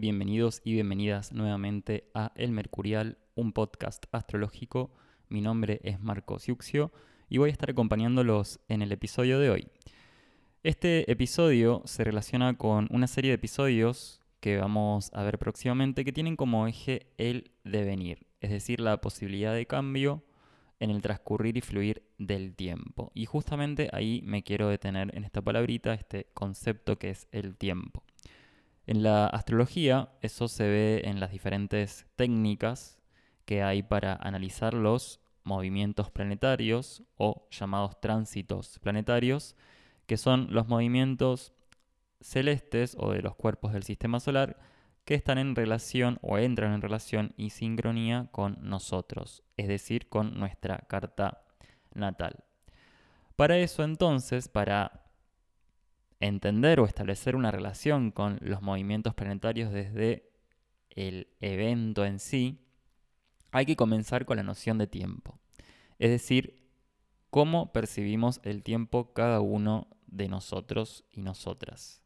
Bienvenidos y bienvenidas nuevamente a El Mercurial, un podcast astrológico. Mi nombre es Marco Siuxio y voy a estar acompañándolos en el episodio de hoy. Este episodio se relaciona con una serie de episodios que vamos a ver próximamente que tienen como eje el devenir, es decir, la posibilidad de cambio en el transcurrir y fluir del tiempo. Y justamente ahí me quiero detener en esta palabrita, este concepto que es el tiempo. En la astrología eso se ve en las diferentes técnicas que hay para analizar los movimientos planetarios o llamados tránsitos planetarios, que son los movimientos celestes o de los cuerpos del sistema solar que están en relación o entran en relación y sincronía con nosotros, es decir, con nuestra carta natal. Para eso entonces, para entender o establecer una relación con los movimientos planetarios desde el evento en sí, hay que comenzar con la noción de tiempo. Es decir, cómo percibimos el tiempo cada uno de nosotros y nosotras.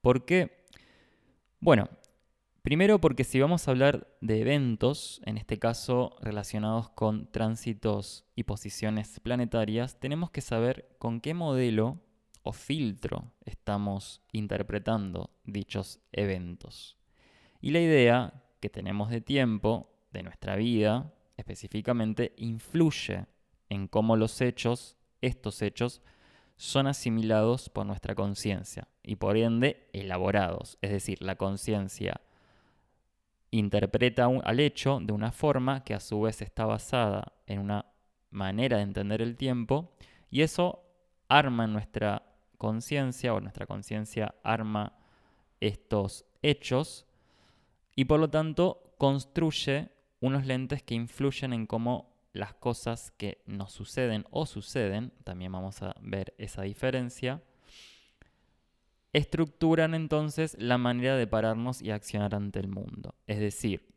¿Por qué? Bueno, primero porque si vamos a hablar de eventos, en este caso relacionados con tránsitos y posiciones planetarias, tenemos que saber con qué modelo o filtro estamos interpretando dichos eventos. Y la idea que tenemos de tiempo, de nuestra vida, específicamente, influye en cómo los hechos, estos hechos, son asimilados por nuestra conciencia y por ende elaborados. Es decir, la conciencia interpreta al hecho de una forma que a su vez está basada en una manera de entender el tiempo y eso arma en nuestra conciencia o nuestra conciencia arma estos hechos y por lo tanto construye unos lentes que influyen en cómo las cosas que nos suceden o suceden, también vamos a ver esa diferencia, estructuran entonces la manera de pararnos y accionar ante el mundo. Es decir,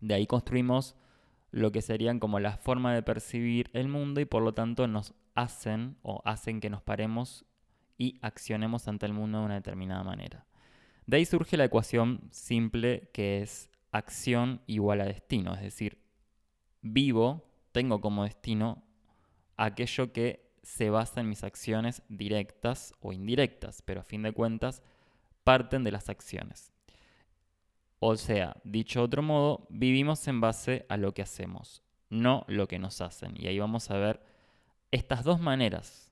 de ahí construimos lo que serían como la forma de percibir el mundo y por lo tanto nos hacen o hacen que nos paremos y accionemos ante el mundo de una determinada manera. De ahí surge la ecuación simple que es acción igual a destino, es decir, vivo, tengo como destino aquello que se basa en mis acciones directas o indirectas, pero a fin de cuentas parten de las acciones. O sea, dicho de otro modo, vivimos en base a lo que hacemos, no lo que nos hacen. Y ahí vamos a ver estas dos maneras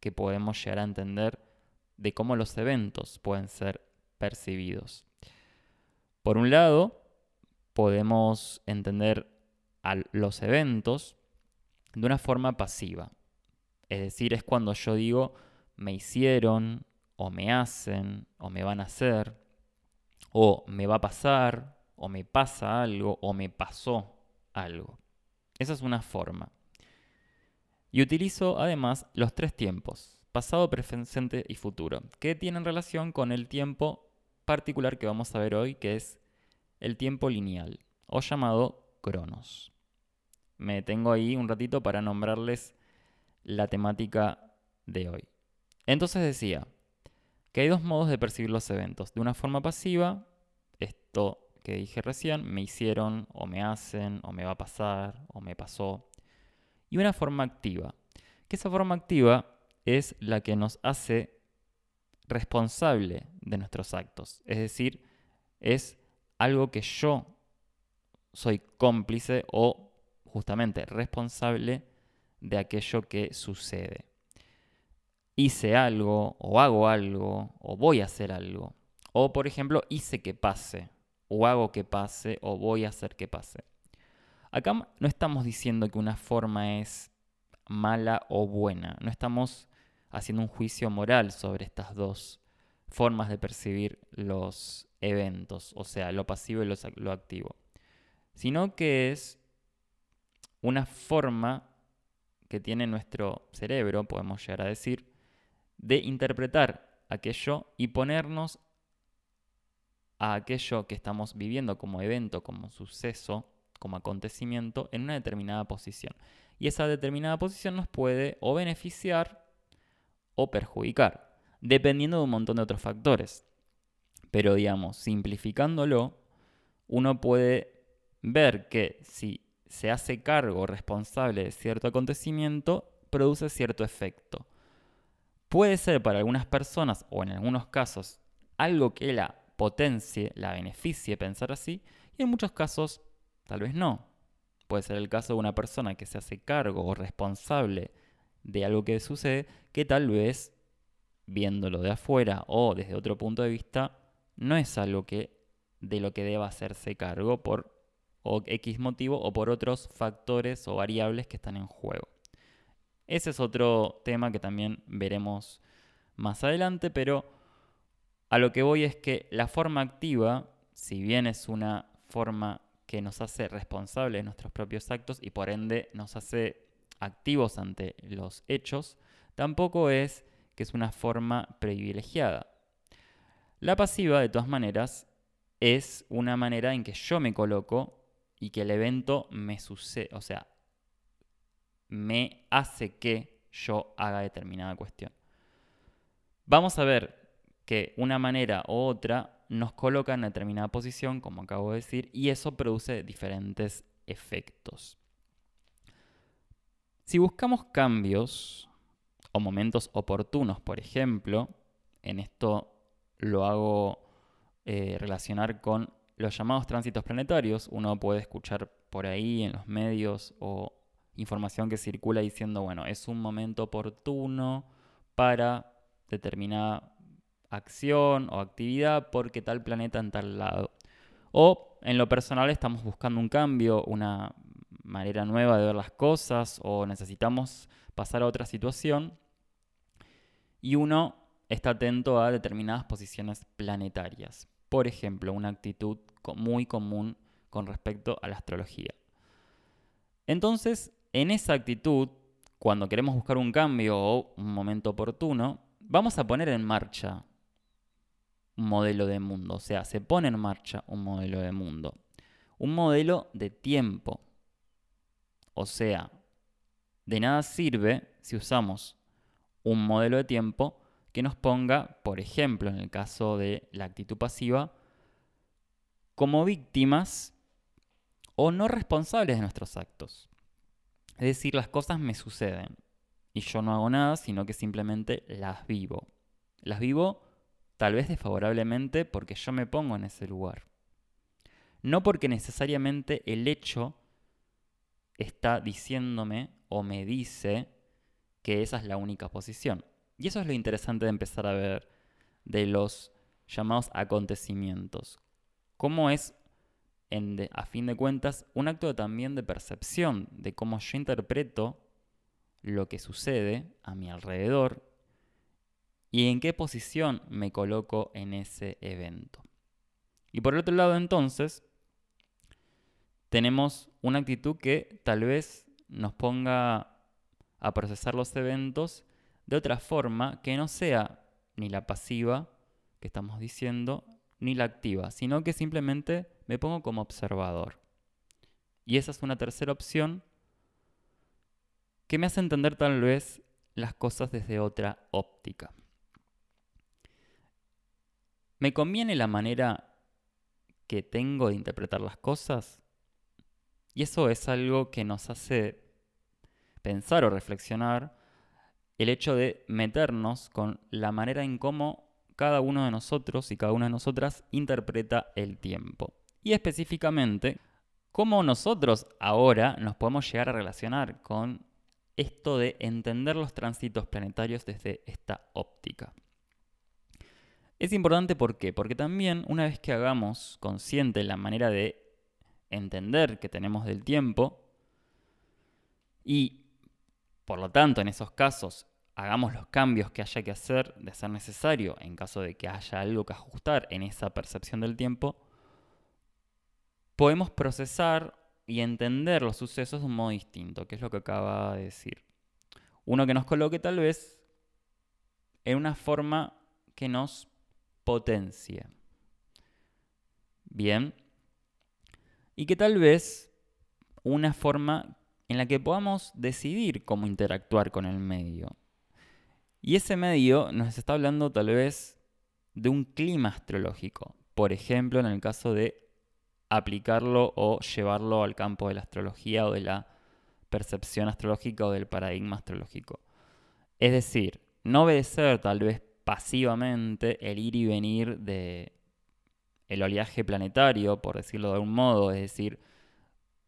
que podemos llegar a entender de cómo los eventos pueden ser percibidos. Por un lado, podemos entender a los eventos de una forma pasiva. Es decir, es cuando yo digo me hicieron, o me hacen, o me van a hacer, o me va a pasar, o me pasa algo, o me pasó algo. Esa es una forma. Y utilizo además los tres tiempos, pasado, presente y futuro, que tienen relación con el tiempo particular que vamos a ver hoy, que es el tiempo lineal, o llamado cronos. Me tengo ahí un ratito para nombrarles la temática de hoy. Entonces decía que hay dos modos de percibir los eventos. De una forma pasiva, esto que dije recién, me hicieron o me hacen o me va a pasar o me pasó y una forma activa. Que esa forma activa es la que nos hace responsable de nuestros actos. Es decir, es algo que yo soy cómplice o justamente responsable de aquello que sucede. Hice algo o hago algo o voy a hacer algo. O por ejemplo, hice que pase o hago que pase o voy a hacer que pase. Acá no estamos diciendo que una forma es mala o buena, no estamos haciendo un juicio moral sobre estas dos formas de percibir los eventos, o sea, lo pasivo y lo, activo, sino que es una forma que tiene nuestro cerebro, podemos llegar a decir, de interpretar aquello y ponernos a aquello que estamos viviendo como evento, como suceso, como acontecimiento en una determinada posición. Y esa determinada posición nos puede o beneficiar o perjudicar, dependiendo de un montón de otros factores. Pero digamos, simplificándolo, uno puede ver que si se hace cargo responsable de cierto acontecimiento, produce cierto efecto. Puede ser para algunas personas o en algunos casos algo que la potencie, la beneficie pensar así, y en muchos casos tal vez no. Puede ser el caso de una persona que se hace cargo o responsable de algo que sucede, que tal vez, viéndolo de afuera o desde otro punto de vista, no es algo que de lo que deba hacerse cargo por X motivo o por otros factores o variables que están en juego. Ese es otro tema que también veremos más adelante, pero a lo que voy es que la forma activa, si bien es una forma que nos hace responsables de nuestros propios actos y por ende nos hace activos ante los hechos, tampoco es que es una forma privilegiada. La pasiva, de todas maneras, es una manera en que yo me coloco y que el evento me sucede, o sea, me hace que yo haga determinada cuestión. Vamos a ver que una manera u otra nos coloca en determinada posición, como acabo de decir, y eso produce diferentes efectos. Si buscamos cambios o momentos oportunos, por ejemplo, en esto lo hago eh, relacionar con los llamados tránsitos planetarios. Uno puede escuchar por ahí en los medios o información que circula diciendo, bueno, es un momento oportuno para determinada acción o actividad porque tal planeta en tal lado. O en lo personal estamos buscando un cambio, una manera nueva de ver las cosas o necesitamos pasar a otra situación y uno está atento a determinadas posiciones planetarias. Por ejemplo, una actitud muy común con respecto a la astrología. Entonces, en esa actitud, cuando queremos buscar un cambio o un momento oportuno, vamos a poner en marcha un modelo de mundo. O sea, se pone en marcha un modelo de mundo. Un modelo de tiempo. O sea, de nada sirve si usamos un modelo de tiempo que nos ponga, por ejemplo, en el caso de la actitud pasiva, como víctimas o no responsables de nuestros actos. Es decir, las cosas me suceden y yo no hago nada, sino que simplemente las vivo. Las vivo tal vez desfavorablemente porque yo me pongo en ese lugar. No porque necesariamente el hecho está diciéndome o me dice que esa es la única posición. Y eso es lo interesante de empezar a ver de los llamados acontecimientos. Cómo es a fin de cuentas, un acto también de percepción de cómo yo interpreto lo que sucede a mi alrededor y en qué posición me coloco en ese evento. Y por otro lado, entonces, tenemos una actitud que tal vez nos ponga a procesar los eventos de otra forma que no sea ni la pasiva que estamos diciendo, ni la activa, sino que simplemente me pongo como observador. Y esa es una tercera opción que me hace entender tal vez las cosas desde otra óptica. ¿Me conviene la manera que tengo de interpretar las cosas? Y eso es algo que nos hace pensar o reflexionar el hecho de meternos con la manera en cómo cada uno de nosotros y cada una de nosotras interpreta el tiempo. Y específicamente, cómo nosotros ahora nos podemos llegar a relacionar con esto de entender los tránsitos planetarios desde esta óptica. Es importante ¿por qué? porque también una vez que hagamos consciente la manera de entender que tenemos del tiempo y por lo tanto en esos casos hagamos los cambios que haya que hacer de ser necesario en caso de que haya algo que ajustar en esa percepción del tiempo, podemos procesar y entender los sucesos de un modo distinto, que es lo que acaba de decir. Uno que nos coloque tal vez en una forma que nos potencie. Bien. Y que tal vez una forma en la que podamos decidir cómo interactuar con el medio. Y ese medio nos está hablando tal vez de un clima astrológico. Por ejemplo, en el caso de aplicarlo o llevarlo al campo de la astrología o de la percepción astrológica o del paradigma astrológico. Es decir, no obedecer tal vez pasivamente el ir y venir de el oleaje planetario, por decirlo de algún modo, es decir,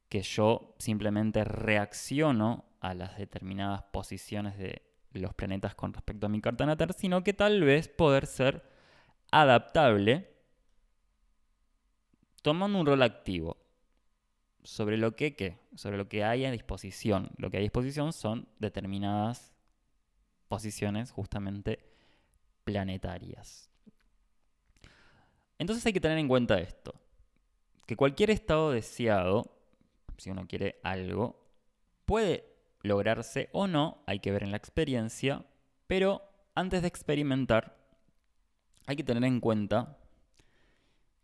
que yo simplemente reacciono a las determinadas posiciones de los planetas con respecto a mi carta natal, sino que tal vez poder ser adaptable tomando un rol activo sobre lo que, ¿qué? sobre lo que hay a disposición. Lo que hay a disposición son determinadas posiciones justamente planetarias. Entonces hay que tener en cuenta esto, que cualquier estado deseado, si uno quiere algo, puede lograrse o no, hay que ver en la experiencia, pero antes de experimentar hay que tener en cuenta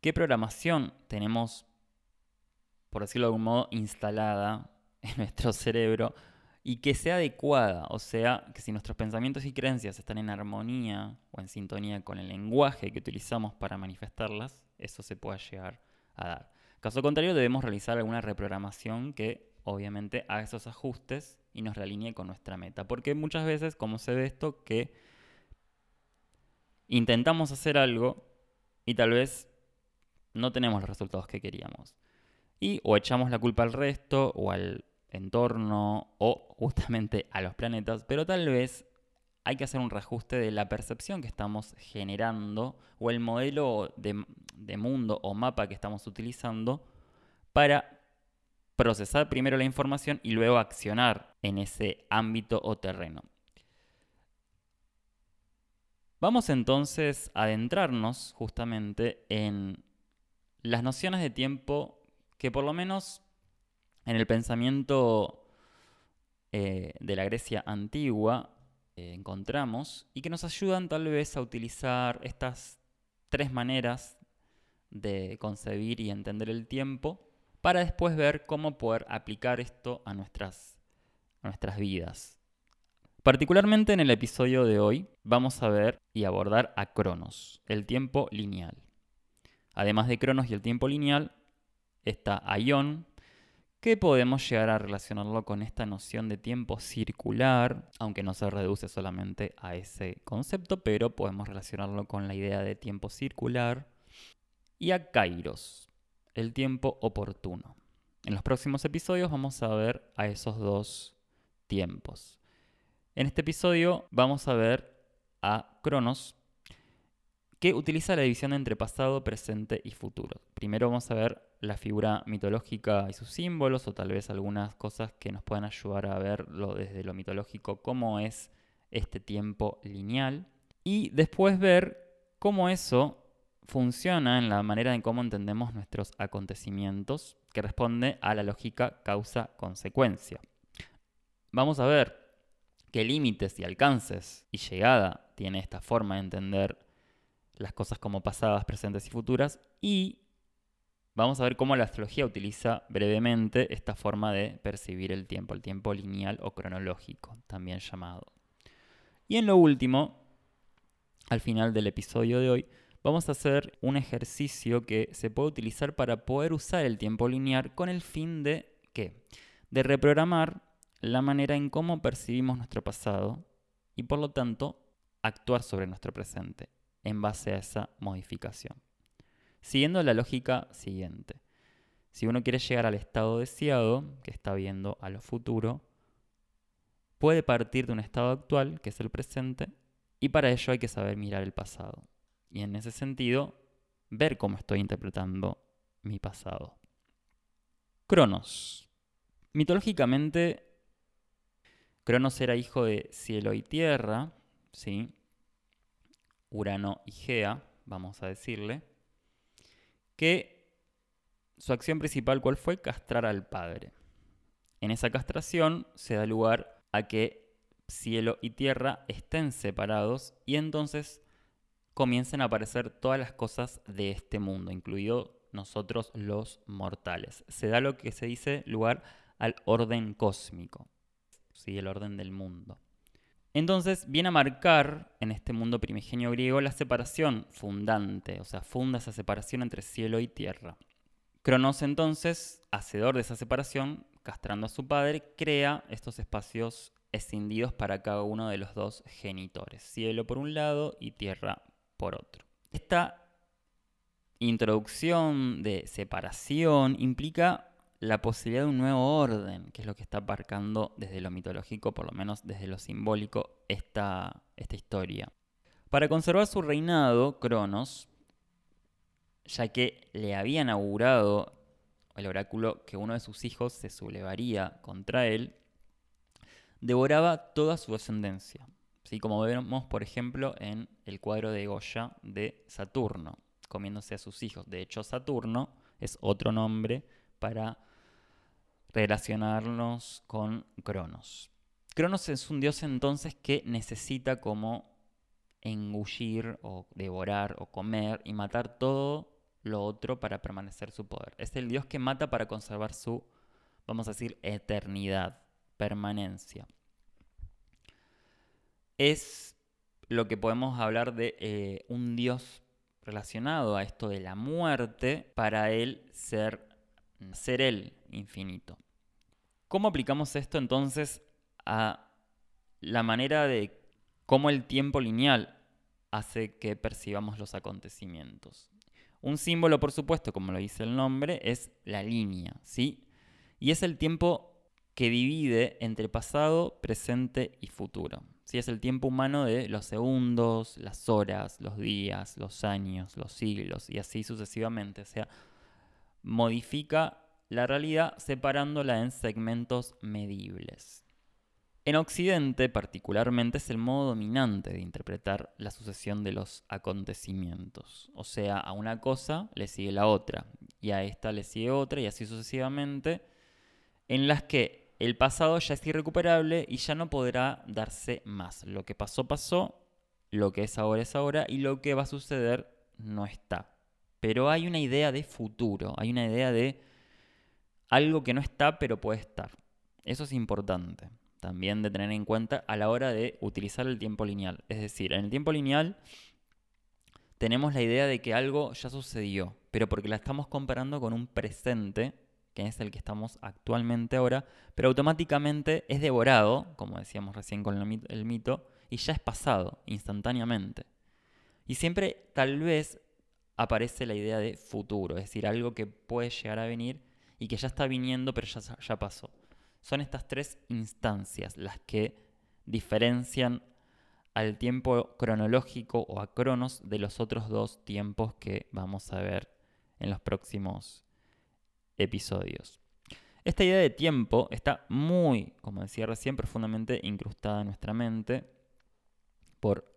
qué programación tenemos, por decirlo de algún modo, instalada en nuestro cerebro y que sea adecuada, o sea, que si nuestros pensamientos y creencias están en armonía o en sintonía con el lenguaje que utilizamos para manifestarlas, eso se pueda llegar a dar. Caso contrario, debemos realizar alguna reprogramación que obviamente haga esos ajustes y nos realinee con nuestra meta. Porque muchas veces, como se ve esto, que intentamos hacer algo y tal vez no tenemos los resultados que queríamos. Y o echamos la culpa al resto o al entorno o justamente a los planetas, pero tal vez hay que hacer un reajuste de la percepción que estamos generando o el modelo de, de mundo o mapa que estamos utilizando para procesar primero la información y luego accionar en ese ámbito o terreno. Vamos entonces a adentrarnos justamente en las nociones de tiempo que por lo menos en el pensamiento eh, de la Grecia antigua eh, encontramos y que nos ayudan tal vez a utilizar estas tres maneras de concebir y entender el tiempo para después ver cómo poder aplicar esto a nuestras, a nuestras vidas. Particularmente en el episodio de hoy vamos a ver y abordar a Cronos, el tiempo lineal. Además de Cronos y el tiempo lineal, está Aion, que podemos llegar a relacionarlo con esta noción de tiempo circular, aunque no se reduce solamente a ese concepto, pero podemos relacionarlo con la idea de tiempo circular, y a Kairos, el tiempo oportuno. En los próximos episodios vamos a ver a esos dos tiempos. En este episodio vamos a ver a Cronos, que utiliza la división entre pasado, presente y futuro. Primero vamos a ver la figura mitológica y sus símbolos, o tal vez algunas cosas que nos puedan ayudar a verlo desde lo mitológico, cómo es este tiempo lineal. Y después ver cómo eso funciona en la manera en cómo entendemos nuestros acontecimientos, que responde a la lógica causa-consecuencia. Vamos a ver qué límites y alcances y llegada tiene esta forma de entender las cosas como pasadas, presentes y futuras. Y vamos a ver cómo la astrología utiliza brevemente esta forma de percibir el tiempo, el tiempo lineal o cronológico, también llamado. Y en lo último, al final del episodio de hoy, vamos a hacer un ejercicio que se puede utilizar para poder usar el tiempo lineal con el fin de ¿qué? De reprogramar la manera en cómo percibimos nuestro pasado y por lo tanto actuar sobre nuestro presente en base a esa modificación. Siguiendo la lógica siguiente. Si uno quiere llegar al estado deseado, que está viendo a lo futuro, puede partir de un estado actual, que es el presente, y para ello hay que saber mirar el pasado. Y en ese sentido, ver cómo estoy interpretando mi pasado. Cronos. Mitológicamente, Cronos era hijo de cielo y tierra, ¿sí? Urano y Gea, vamos a decirle, que su acción principal, ¿cuál fue? Castrar al padre. En esa castración se da lugar a que cielo y tierra estén separados y entonces comiencen a aparecer todas las cosas de este mundo, incluido nosotros los mortales. Se da lo que se dice lugar al orden cósmico, ¿sí? el orden del mundo. Entonces viene a marcar en este mundo primigenio griego la separación fundante, o sea, funda esa separación entre cielo y tierra. Cronos entonces, hacedor de esa separación, castrando a su padre, crea estos espacios escindidos para cada uno de los dos genitores, cielo por un lado y tierra por otro. Esta introducción de separación implica la posibilidad de un nuevo orden, que es lo que está aparcando desde lo mitológico, por lo menos desde lo simbólico, esta, esta historia. Para conservar su reinado, Cronos, ya que le habían augurado el oráculo que uno de sus hijos se sublevaría contra él, devoraba toda su descendencia. ¿sí? Como vemos, por ejemplo, en el cuadro de Goya de Saturno, comiéndose a sus hijos. De hecho, Saturno es otro nombre para relacionarnos con Cronos. Cronos es un dios entonces que necesita como engullir o devorar o comer y matar todo lo otro para permanecer su poder. Es el dios que mata para conservar su, vamos a decir, eternidad, permanencia. Es lo que podemos hablar de eh, un dios relacionado a esto de la muerte para él ser ser el infinito. ¿Cómo aplicamos esto entonces a la manera de cómo el tiempo lineal hace que percibamos los acontecimientos? Un símbolo, por supuesto, como lo dice el nombre, es la línea, ¿sí? Y es el tiempo que divide entre pasado, presente y futuro. ¿sí? Es el tiempo humano de los segundos, las horas, los días, los años, los siglos y así sucesivamente. O sea, modifica la realidad separándola en segmentos medibles. En Occidente, particularmente, es el modo dominante de interpretar la sucesión de los acontecimientos. O sea, a una cosa le sigue la otra, y a esta le sigue otra, y así sucesivamente, en las que el pasado ya es irrecuperable y ya no podrá darse más. Lo que pasó, pasó, lo que es ahora es ahora, y lo que va a suceder no está. Pero hay una idea de futuro, hay una idea de algo que no está pero puede estar. Eso es importante también de tener en cuenta a la hora de utilizar el tiempo lineal. Es decir, en el tiempo lineal tenemos la idea de que algo ya sucedió, pero porque la estamos comparando con un presente, que es el que estamos actualmente ahora, pero automáticamente es devorado, como decíamos recién con el mito, y ya es pasado instantáneamente. Y siempre tal vez aparece la idea de futuro, es decir, algo que puede llegar a venir y que ya está viniendo, pero ya, ya pasó. Son estas tres instancias las que diferencian al tiempo cronológico o a Cronos de los otros dos tiempos que vamos a ver en los próximos episodios. Esta idea de tiempo está muy, como decía recién, profundamente incrustada en nuestra mente por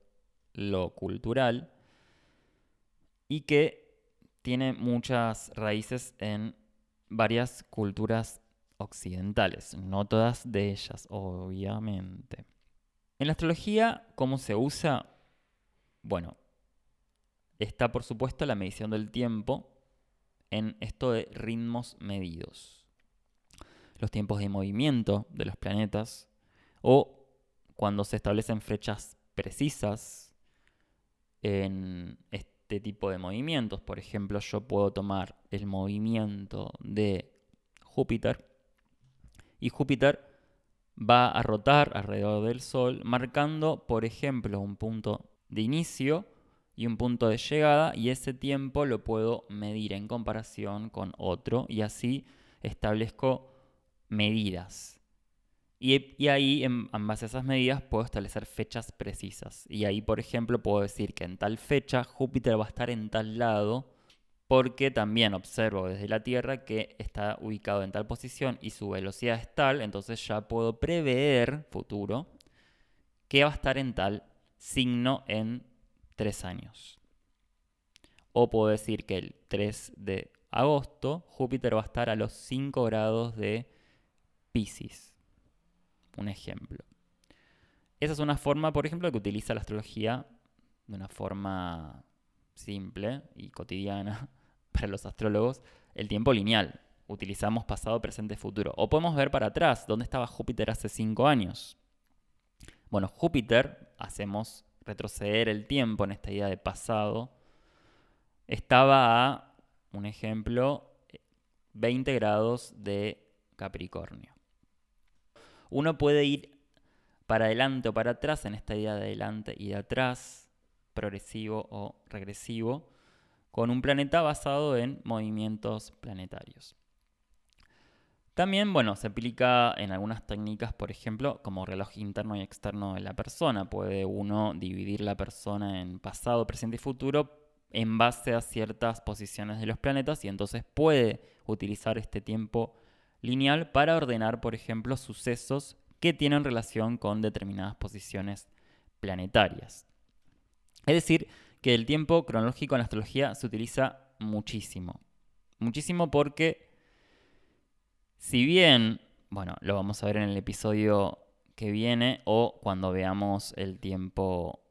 lo cultural y que tiene muchas raíces en varias culturas occidentales, no todas de ellas, obviamente. En la astrología, ¿cómo se usa? Bueno, está por supuesto la medición del tiempo en esto de ritmos medidos. Los tiempos de movimiento de los planetas o cuando se establecen flechas precisas en este tipo de movimientos. Por ejemplo, yo puedo tomar el movimiento de Júpiter y Júpiter va a rotar alrededor del Sol, marcando, por ejemplo, un punto de inicio y un punto de llegada, y ese tiempo lo puedo medir en comparación con otro, y así establezco medidas. Y, ahí, en, base a esas medidas, puedo establecer fechas precisas. Y ahí, por ejemplo, puedo decir que en tal fecha Júpiter va a estar en tal lado, porque también observo desde la Tierra que está ubicado en tal posición y su velocidad es tal, entonces ya puedo prever futuro que va a estar en tal signo en tres años. O puedo decir que el 3 de agosto Júpiter va a estar a los 5 grados de Pisces un ejemplo. Esa es una forma, por ejemplo, que utiliza la astrología de una forma simple y cotidiana para los astrólogos, el tiempo lineal. Utilizamos pasado, presente, futuro. O podemos ver para atrás, dónde estaba Júpiter hace cinco años. Bueno, Júpiter, hacemos retroceder el tiempo en esta idea de pasado, estaba a, un ejemplo, 20 grados de Capricornio. Uno puede ir para adelante o para atrás en esta idea de adelante y de atrás, progresivo o regresivo, con un planeta basado en movimientos planetarios. También, bueno, se aplica en algunas técnicas, por ejemplo, como reloj interno y externo de la persona. Puede uno dividir la persona en pasado, presente y futuro en base a ciertas posiciones de los planetas y entonces puede utilizar este tiempo lineal para ordenar, por ejemplo, sucesos que tienen relación con determinadas posiciones planetarias. Es decir, que el tiempo cronológico en la astrología se utiliza muchísimo. Muchísimo porque si bien, bueno, lo vamos a ver en el episodio que viene o cuando veamos el tiempo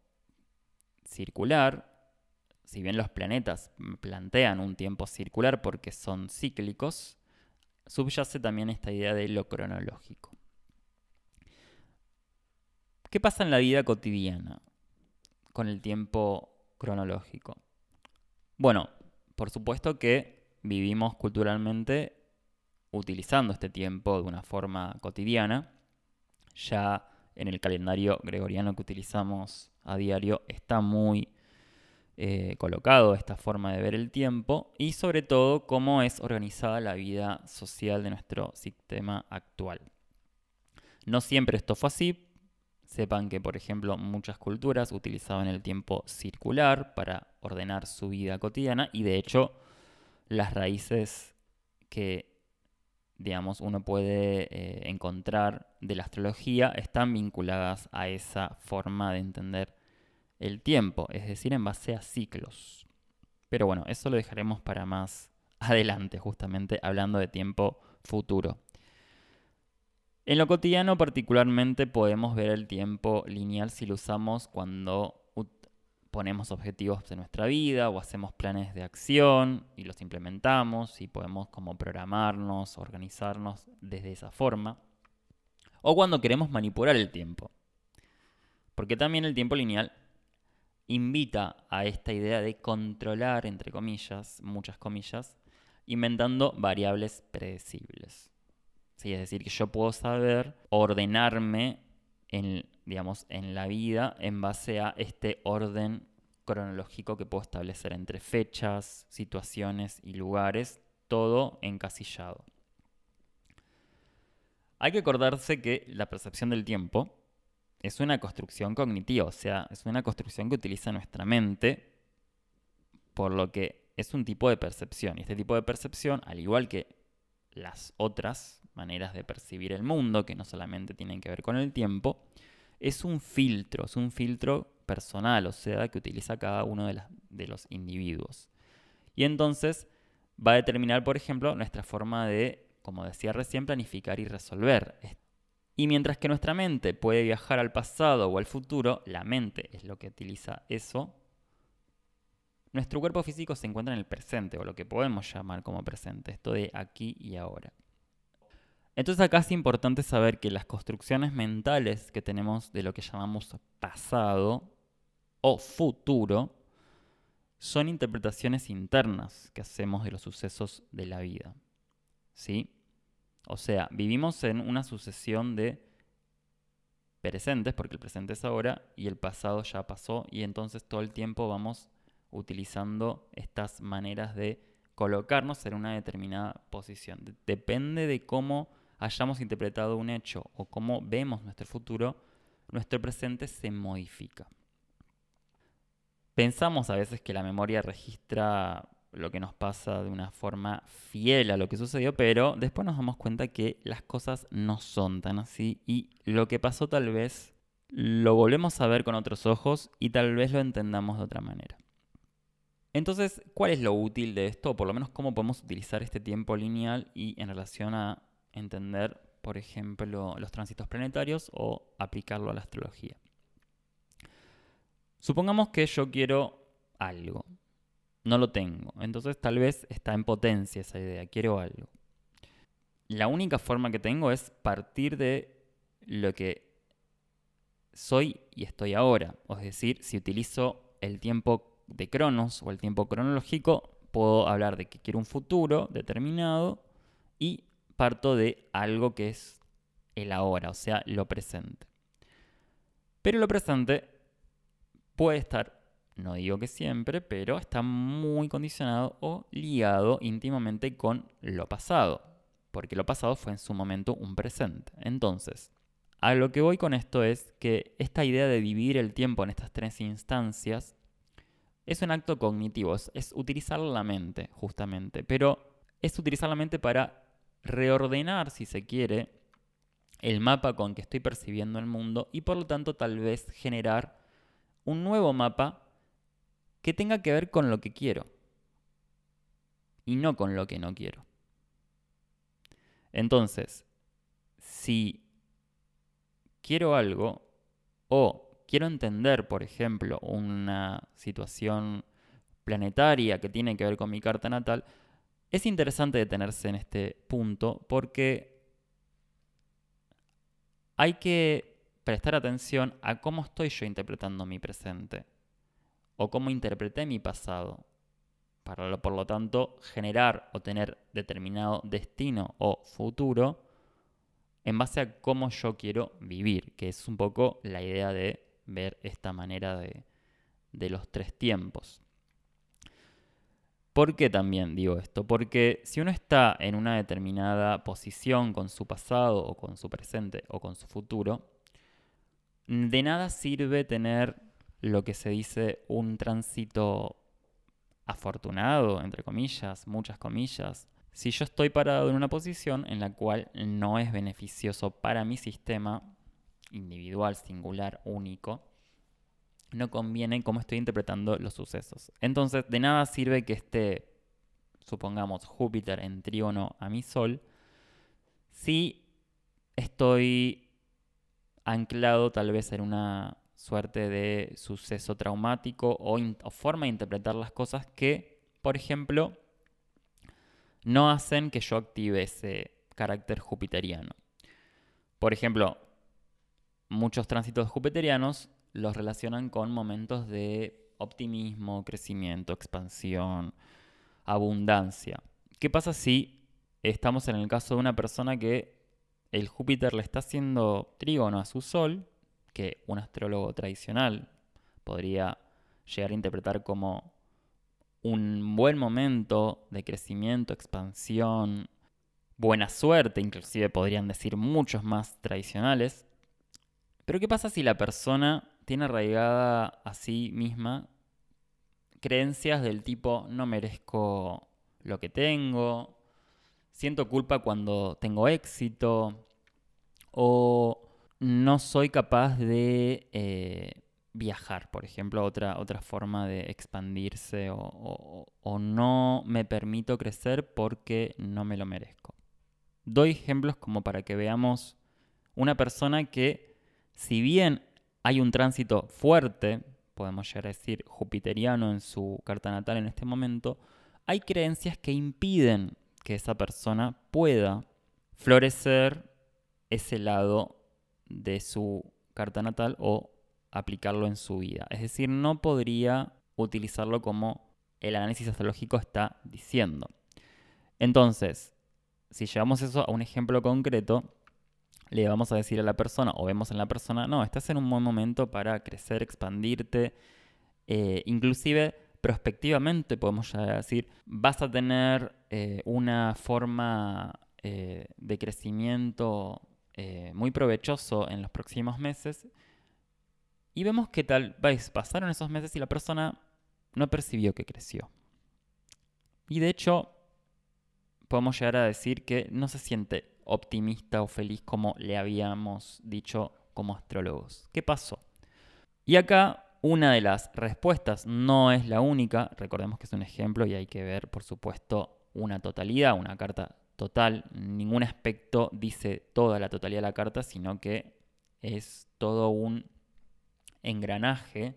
circular, si bien los planetas plantean un tiempo circular porque son cíclicos, subyace también esta idea de lo cronológico. ¿Qué pasa en la vida cotidiana con el tiempo cronológico? Bueno, por supuesto que vivimos culturalmente utilizando este tiempo de una forma cotidiana. Ya en el calendario gregoriano que utilizamos a diario está muy eh, colocado esta forma de ver el tiempo y sobre todo cómo es organizada la vida social de nuestro sistema actual. No siempre esto fue así. Sepan que, por ejemplo, muchas culturas utilizaban el tiempo circular para ordenar su vida cotidiana y de hecho las raíces que digamos, uno puede eh, encontrar de la astrología están vinculadas a esa forma de entender el tiempo, es decir, en base a ciclos. Pero bueno, eso lo dejaremos para más adelante, justamente hablando de tiempo futuro. En lo cotidiano particularmente podemos ver el tiempo lineal si lo usamos cuando ponemos objetivos de nuestra vida o hacemos planes de acción y los implementamos y podemos como programarnos, organizarnos desde esa forma. O cuando queremos manipular el tiempo. Porque también el tiempo lineal invita a esta idea de controlar, entre comillas, muchas comillas, inventando variables predecibles. Sí, es decir, que yo puedo saber ordenarme en, digamos, en la vida en base a este orden cronológico que puedo establecer entre fechas, situaciones y lugares, todo encasillado. Hay que acordarse que la percepción del tiempo es una construcción cognitiva, o sea, es una construcción que utiliza nuestra mente, por lo que es un tipo de percepción. Y este tipo de percepción, al igual que las otras maneras de percibir el mundo, que no solamente tienen que ver con el tiempo, es un filtro, es un filtro personal, o sea, que utiliza cada uno de, de los individuos. Y entonces va a determinar, por ejemplo, nuestra forma de, como decía recién, planificar y resolver. Y mientras que nuestra mente puede viajar al pasado o al futuro, la mente es lo que utiliza eso, nuestro cuerpo físico se encuentra en el presente, o lo que podemos llamar como presente, esto de aquí y ahora. Entonces acá es importante saber que las construcciones mentales que tenemos de lo que llamamos pasado o futuro son interpretaciones internas que hacemos de los sucesos de la vida. ¿Sí? O sea, vivimos en una sucesión de presentes, porque el presente es ahora y el pasado ya pasó, y entonces todo el tiempo vamos utilizando estas maneras de colocarnos en una determinada posición. Depende de cómo hayamos interpretado un hecho o cómo vemos nuestro futuro, nuestro presente se modifica. Pensamos a veces que la memoria registra lo que nos pasa de una forma fiel a lo que sucedió, pero después nos damos cuenta que las cosas no son tan así y lo que pasó tal vez lo volvemos a ver con otros ojos y tal vez lo entendamos de otra manera. Entonces, ¿cuál es lo útil de esto? O por lo menos cómo podemos utilizar este tiempo lineal y en relación a entender, por ejemplo, los tránsitos planetarios o aplicarlo a la astrología. Supongamos que yo quiero algo, no lo tengo, entonces tal vez está en potencia esa idea, quiero algo. La única forma que tengo es partir de lo que soy y estoy ahora. Es decir, si utilizo el tiempo de Cronos o el tiempo cronológico, puedo hablar de que quiero un futuro determinado y parto de algo que es el ahora, o sea, lo presente. Pero lo presente puede estar, no digo que siempre, pero está muy condicionado o ligado íntimamente con lo pasado, porque lo pasado fue en su momento un presente. Entonces, a lo que voy con esto es que esta idea de dividir el tiempo en estas tres instancias es un acto cognitivo, es, utilizar la mente, justamente, pero es utilizar la mente para reordenar, si se quiere, el mapa con que estoy percibiendo el mundo y por lo tanto tal vez generar un nuevo mapa que tenga que ver con lo que quiero y no con lo que no quiero. Entonces, si quiero algo o quiero entender, por ejemplo, una situación planetaria que tiene que ver con mi carta natal, es interesante detenerse en este punto porque hay que prestar atención a cómo estoy yo interpretando mi presente o cómo interpreté mi pasado. Para, por lo tanto, generar o tener determinado destino o futuro en base a cómo yo quiero vivir, que es un poco la idea de ver esta manera de, de los tres tiempos. ¿Por qué también digo esto? Porque si uno está en una determinada posición con su pasado o con su presente o con su futuro, de nada sirve tener lo que se dice un tránsito afortunado, entre comillas, muchas comillas, si yo estoy parado en una posición en la cual no es beneficioso para mi sistema individual, singular, único, no conviene cómo estoy interpretando los sucesos. Entonces, de nada sirve que esté, supongamos, Júpiter en trígono a mi Sol, si estoy anclado tal vez en una suerte de suceso traumático o, forma de interpretar las cosas que, por ejemplo, no hacen que yo active ese carácter jupiteriano. Por ejemplo, muchos tránsitos jupiterianos los relacionan con momentos de optimismo, crecimiento, expansión, abundancia. ¿Qué pasa si estamos en el caso de una persona que el Júpiter le está haciendo trígono a su Sol, que un astrólogo tradicional podría llegar a interpretar como un buen momento de crecimiento, expansión, buena suerte, inclusive podrían decir muchos más tradicionales. Pero ¿qué pasa si la persona tiene arraigada a sí misma creencias del tipo no merezco lo que tengo, siento culpa cuando tengo éxito o no soy capaz de eh, viajar, por ejemplo, otra, otra forma de expandirse o, no me permito crecer porque no me lo merezco. Doy ejemplos como para que veamos una persona que si bien hay un tránsito fuerte, podemos llegar a decir jupiteriano en su carta natal en este momento, hay creencias que impiden que esa persona pueda florecer ese lado de su carta natal o aplicarlo en su vida. Es decir, no podría utilizarlo como el análisis astrológico está diciendo. Entonces, si llevamos eso a un ejemplo concreto, le vamos a decir a la persona o vemos en la persona, no, estás en un buen momento para crecer, expandirte, eh, inclusive prospectivamente podemos ya decir, vas a tener eh, una forma eh, de crecimiento muy provechoso en los próximos meses. Y vemos que tal vez pasaron esos meses y la persona no percibió que creció. Y de hecho, podemos llegar a decir que no se siente optimista o feliz como le habíamos dicho como astrólogos. ¿Qué pasó? Y acá una de las respuestas no es la única, recordemos que es un ejemplo y hay que ver, por supuesto, una totalidad, una carta total. Ningún aspecto dice toda la totalidad de la carta, sino que es todo un engranaje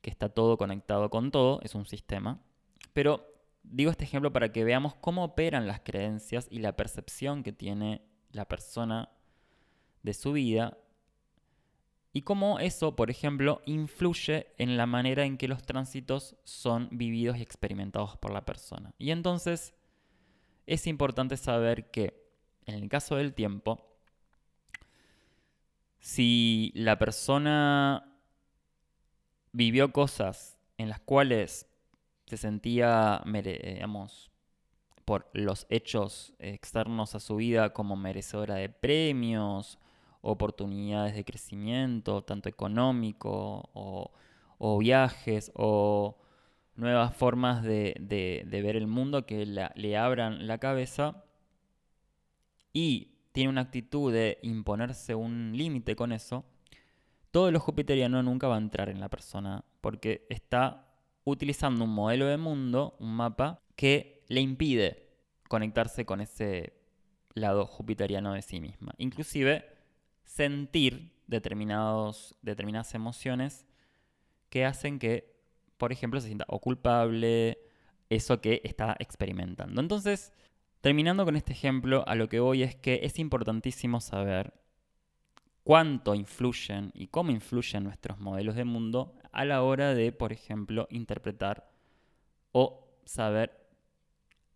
que está todo conectado con todo, es un sistema. Pero digo este ejemplo para que veamos cómo operan las creencias y la percepción que tiene la persona de su vida y cómo eso, por ejemplo, influye en la manera en que los tránsitos son vividos y experimentados por la persona. Y entonces es importante saber que en el caso del tiempo, si la persona vivió cosas en las cuales se sentía, digamos, por los hechos externos a su vida como merecedora de premios, oportunidades de crecimiento, tanto económico o, viajes o nuevas formas de, ver el mundo que le abran la cabeza y tiene una actitud de imponerse un límite con eso, todo lo jupiteriano nunca va a entrar en la persona porque está utilizando un modelo de mundo, un mapa, que le impide conectarse con ese lado jupiteriano de sí misma. Inclusive sentir determinados, determinadas emociones que hacen que, por ejemplo, se sienta o culpable, eso que está experimentando. Entonces, terminando con este ejemplo, a lo que voy es que es importantísimo saber cuánto influyen y cómo influyen nuestros modelos de mundo a la hora de, por ejemplo, interpretar o saber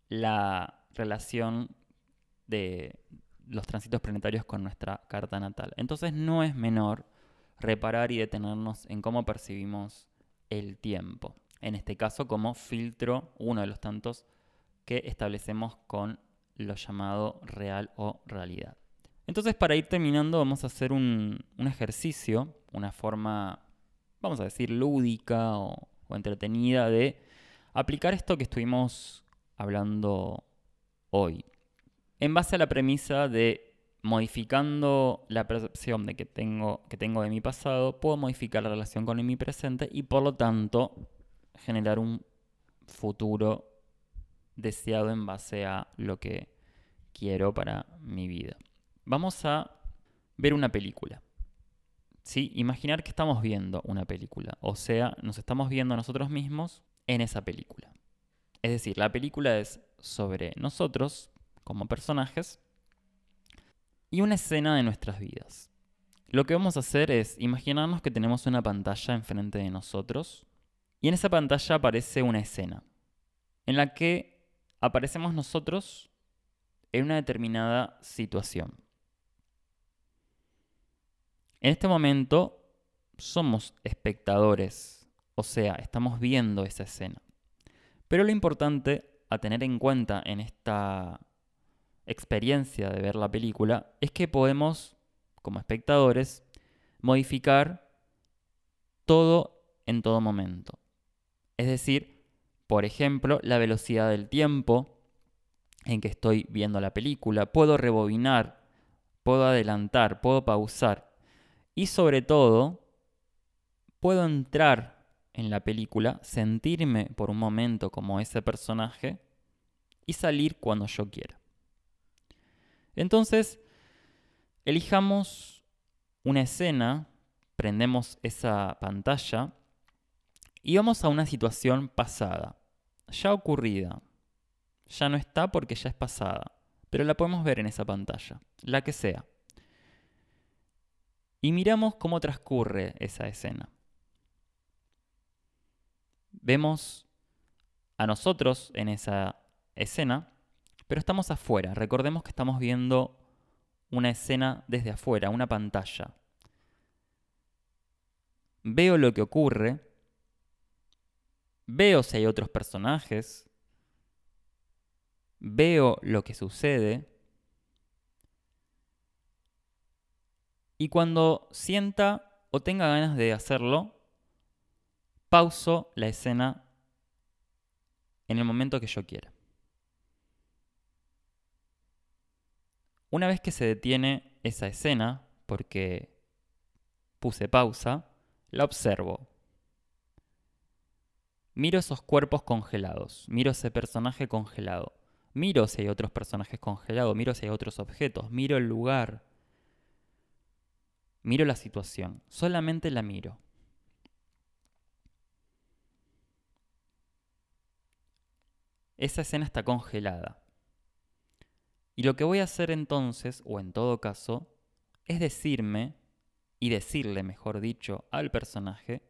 la relación de los tránsitos planetarios con nuestra carta natal. Entonces no es menor reparar y detenernos en cómo percibimos el tiempo. En este caso como filtro, uno de los tantos que establecemos con lo llamado real o realidad. Entonces, para ir terminando, vamos a hacer un, ejercicio, una forma, vamos a decir, lúdica o, entretenida de aplicar esto que estuvimos hablando hoy. En base a la premisa de modificando la percepción de que tengo, que tengo de mi pasado, puedo modificar la relación con mi presente y por lo tanto generar un futuro deseado en base a lo que quiero para mi vida. Vamos a ver una película. ¿Sí? Imaginar que estamos viendo una película, o sea, nos estamos viendo nosotros mismos en esa película. Es decir, la película es sobre nosotros como personajes y una escena de nuestras vidas. Lo que vamos a hacer es imaginarnos que tenemos una pantalla enfrente de nosotros y en esa pantalla aparece una escena en la que aparecemos nosotros en una determinada situación. En este momento somos espectadores, o sea, estamos viendo esa escena. Pero lo importante a tener en cuenta en esta experiencia de ver la película es que podemos, como espectadores, modificar todo en todo momento. Es decir, por ejemplo, la velocidad del tiempo en que estoy viendo la película, puedo rebobinar, puedo adelantar, puedo pausar y sobre todo, puedo entrar en la película, sentirme por un momento como ese personaje y salir cuando yo quiera. Entonces, elijamos una escena, prendemos esa pantalla y vamos a una situación pasada, ya ocurrida. Ya no está porque ya es pasada, pero la podemos ver en esa pantalla, la que sea y miramos cómo transcurre esa escena. Vemos a nosotros en esa escena, pero estamos afuera. Recordemos que estamos viendo una escena desde afuera, una pantalla. Veo lo que ocurre, veo si hay otros personajes, veo lo que sucede, Y cuando sienta o tenga ganas de hacerlo, pauso la escena en el momento que yo quiera. Una vez que se detiene esa escena, porque puse pausa, la observo. Miro esos cuerpos congelados, miro ese personaje congelado, miro si hay otros personajes congelados, miro si hay otros objetos, miro el lugar, Miro la situación, solamente la miro. Esa escena está congelada. Y lo que voy a hacer entonces, o en todo caso, es decirme y decirle, mejor dicho, al personaje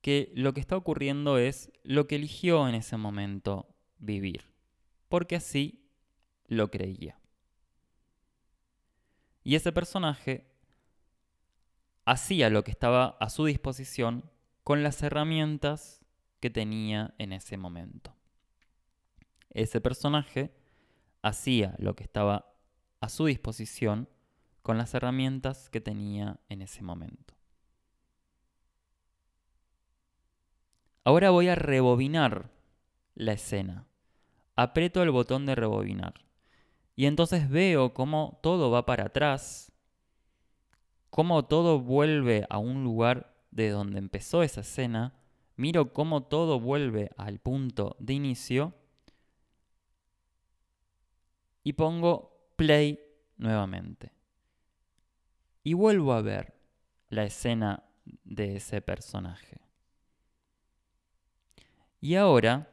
que lo que está ocurriendo es lo que eligió en ese momento vivir, porque así lo creía. Y ese personaje hacía lo que estaba a su disposición con las herramientas que tenía en ese momento. Ese personaje hacía lo que estaba a su disposición con las herramientas que tenía en ese momento. Ahora voy a rebobinar la escena. Aprieto el botón de rebobinar. Y entonces veo cómo todo va para atrás, cómo todo vuelve a un lugar de donde empezó esa escena, miro cómo todo vuelve al punto de inicio y pongo play nuevamente. Y vuelvo a ver la escena de ese personaje. Y ahora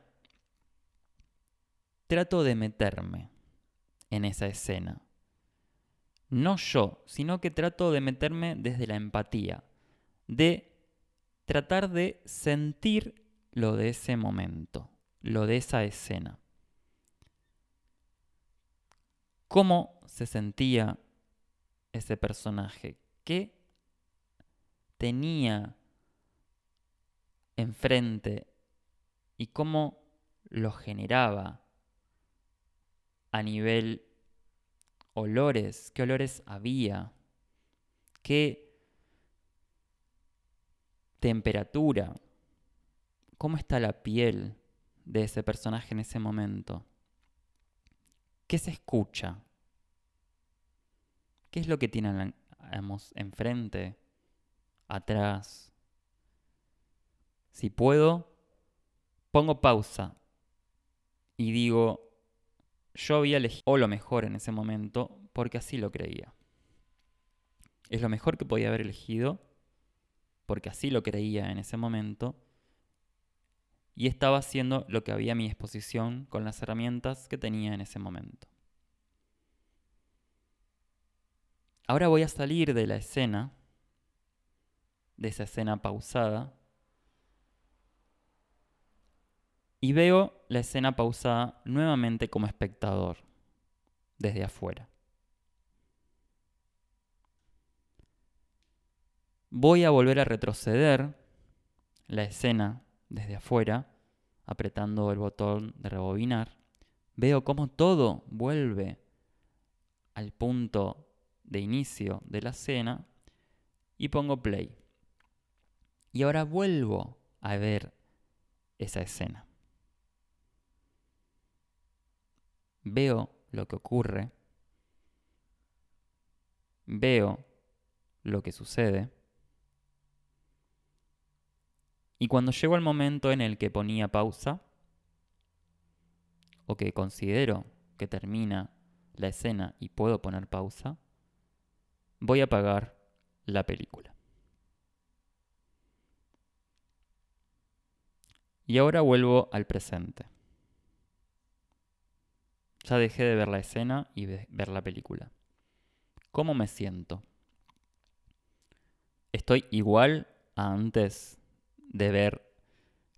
trato de meterme en esa escena. No yo, sino que trato de meterme desde la empatía, de tratar de sentir lo de ese momento, lo de esa escena. ¿Cómo se sentía ese personaje? ¿Qué tenía enfrente y cómo lo generaba a nivel olores, qué olores había, qué temperatura, cómo está la piel de ese personaje en ese momento, qué se escucha, qué es lo que tienen enfrente, atrás. Si puedo, pongo pausa y digo, yo había elegido lo mejor en ese momento porque así lo creía. Es lo mejor que podía haber elegido porque así lo creía en ese momento y estaba haciendo lo que había a mi disposición con las herramientas que tenía en ese momento. Ahora voy a salir de la escena, de esa escena pausada, y veo la escena pausada nuevamente como espectador, desde afuera. Voy a volver a retroceder la escena desde afuera, apretando el botón de rebobinar. Veo cómo todo vuelve al punto de inicio de la escena y pongo play. Y ahora vuelvo a ver esa escena. veo lo que ocurre, veo lo que sucede, y cuando llego al momento en el que ponía pausa, o que considero que termina la escena y puedo poner pausa, voy a apagar la película. Y ahora vuelvo al presente. Ya dejé de ver la escena y ver la película. ¿Cómo me siento? ¿Estoy igual a antes de ver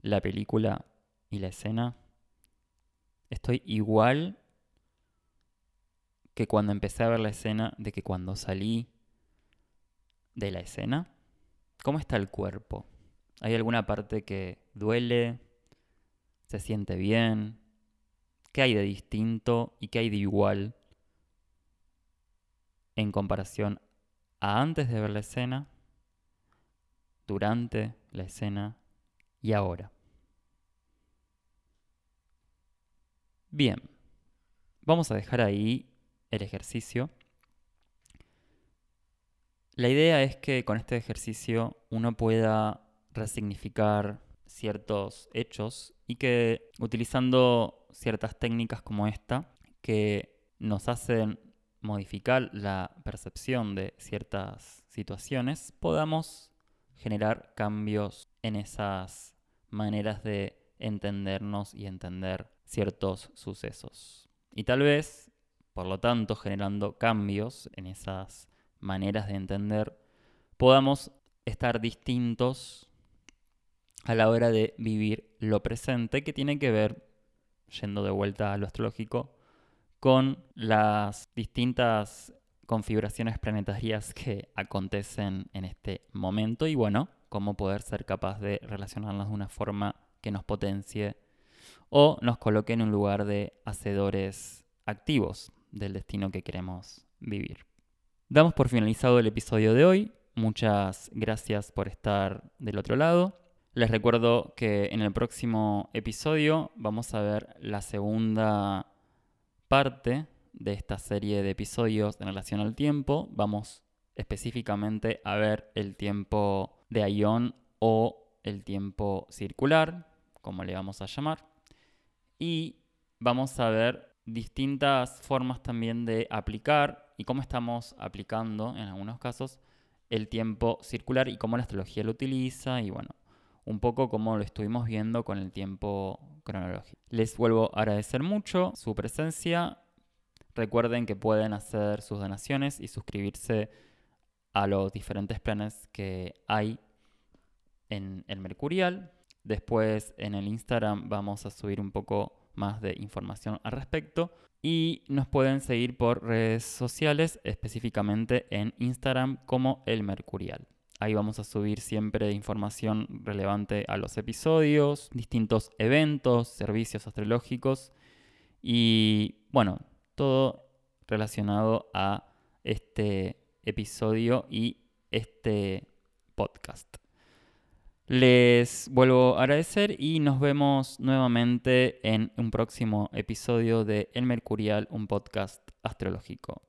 la película y la escena? ¿Estoy igual que cuando empecé a ver la escena de que cuando salí de la escena? ¿Cómo está el cuerpo? ¿Hay alguna parte que duele? ¿Se siente bien? ¿Qué hay de distinto y qué hay de igual en comparación a antes de ver la escena, durante la escena y ahora? Bien, vamos a dejar ahí el ejercicio. La idea es que con este ejercicio uno pueda resignificar ciertos hechos y que utilizando ciertas técnicas como esta que nos hacen modificar la percepción de ciertas situaciones, podamos generar cambios en esas maneras de entendernos y entender ciertos sucesos. Y tal vez, por lo tanto, generando cambios en esas maneras de entender, podamos estar distintos a la hora de vivir lo presente, que tiene que ver, yendo de vuelta a lo astrológico, con las distintas configuraciones planetarias que acontecen en este momento y bueno, cómo poder ser capaz de relacionarlas de una forma que nos potencie o nos coloque en un lugar de hacedores activos del destino que queremos vivir. Damos por finalizado el episodio de hoy. Muchas gracias por estar del otro lado. Les recuerdo que en el próximo episodio vamos a ver la segunda parte de esta serie de episodios en relación al tiempo. Vamos específicamente a ver el tiempo de Aion o el tiempo circular, como le vamos a llamar. Y vamos a ver distintas formas también de aplicar y cómo estamos aplicando en algunos casos el tiempo circular y cómo la astrología lo utiliza y bueno, un poco como lo estuvimos viendo con el tiempo cronológico. Les vuelvo a agradecer mucho su presencia. Recuerden que pueden hacer sus donaciones y suscribirse a los diferentes planes que hay en el Mercurial. Después en el Instagram vamos a subir un poco más de información al respecto. Y nos pueden seguir por redes sociales, específicamente en Instagram como El Mercurial. Ahí vamos a subir siempre información relevante a los episodios, distintos eventos, servicios astrológicos y bueno, todo relacionado a este episodio y este podcast. Les vuelvo a agradecer y nos vemos nuevamente en un próximo episodio de El Mercurial, un podcast astrológico.